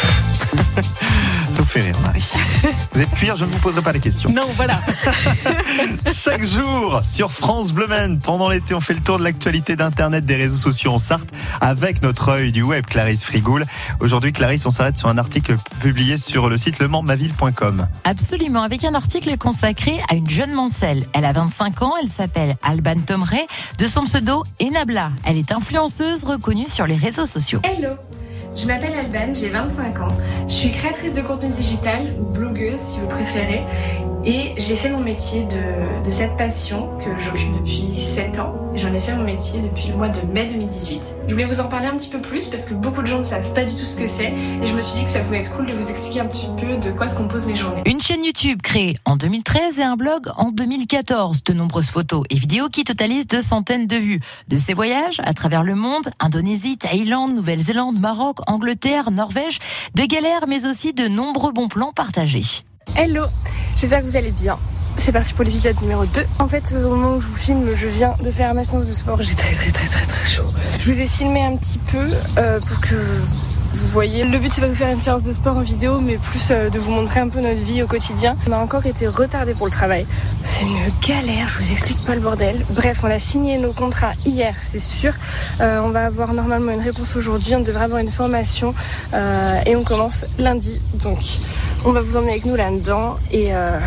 ça. ça vous fait rire, Marie. Vous êtes cuir, je ne vous poserai pas la question. Non, voilà. Chaque jour sur France Bleu Maine, pendant l'été, on fait le tour de l'actualité d'Internet, des réseaux sociaux en Sarthe, avec notre œil du web, Clarisse Frigoul. Aujourd'hui, Clarisse, on s'arrête sur un article publié sur le site lemandmaville.com. Absolument, avec un article consacré à une jeune mancelle. Elle a 25 ans, elle s'appelle Alban Tomré, de son pseudo Enabla. Elle est influenceuse reconnue sur les réseaux sociaux. Hello je m'appelle Alban, j'ai 25 ans. Je suis créatrice de contenu digital, ou blogueuse si vous préférez, et j'ai fait mon métier de, cette passion que j'occupe depuis 7 ans. J'en ai fait mon métier depuis le mois de mai 2018. Je voulais vous en parler un petit peu plus parce que beaucoup de gens ne savent pas du tout ce que c'est et je me suis dit que ça pouvait être cool de vous expliquer un petit peu de quoi se composent mes journées. Une chaîne YouTube créée en 2013 et un blog en 2014. De nombreuses photos et vidéos qui totalisent deux centaines de vues. De ses voyages à travers le monde, Indonésie, Thaïlande, Nouvelle-Zélande, Maroc, Angleterre, Norvège, des galères mais aussi de nombreux bons plans partagés. Hello, j'espère que vous allez bien. C'est parti pour l'épisode numéro 2. En fait, au moment où je vous filme, je viens de faire ma séance de sport. J'ai très très très très très chaud. Je vous ai filmé un petit peu euh, pour que vous voyez. Le but c'est pas de vous faire une séance de sport en vidéo, mais plus euh, de vous montrer un peu notre vie au quotidien. On a encore été retardé pour le travail. C'est une galère, je vous explique pas le bordel. Bref, on a signé nos contrats hier, c'est sûr. Euh, on va avoir normalement une réponse aujourd'hui. On devrait avoir une formation et on commence lundi. Donc, on va vous emmener avec nous là-dedans et euh,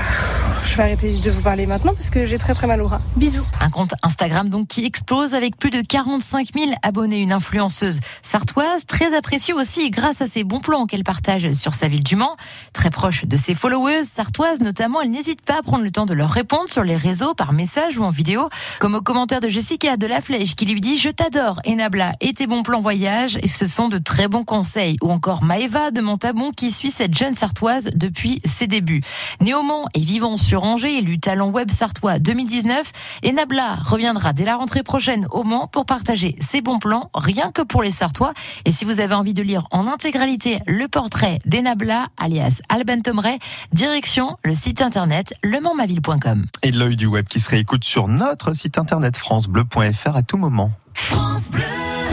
je vais arrêter de vous parler maintenant parce que j'ai très très mal au ras. Bisous. Un compte Instagram donc qui explose avec plus de 45 000 abonnés. Une influenceuse sartoise très appréciée aussi grâce à ses bons plans qu'elle partage sur sa ville du Mans. Très proche de ses followers sartoises notamment, elle n'hésite pas à prendre le temps de leur répondre sur les réseaux par message ou en vidéo, comme au commentaire de Jessica de La Flèche qui lui dit Je t'adore Enabla et tes bons plans voyage et ce sont de très bons conseils. Ou encore Maëva de Montabon qui suit cette jeune sartoise depuis ses débuts. Néomont et vivant sur Angers, élu talent web sartois 2019, Enabla reviendra dès la rentrée prochaine au Mans pour partager ses bons plans, rien que pour les Sartois. Et si vous avez envie de lire en intégralité le portrait d'Enabla, alias Alban Tomray, direction le site internet lemandmaville.com. Et l'œil du web qui se réécoute sur notre site internet francebleu.fr à tout moment. France Bleu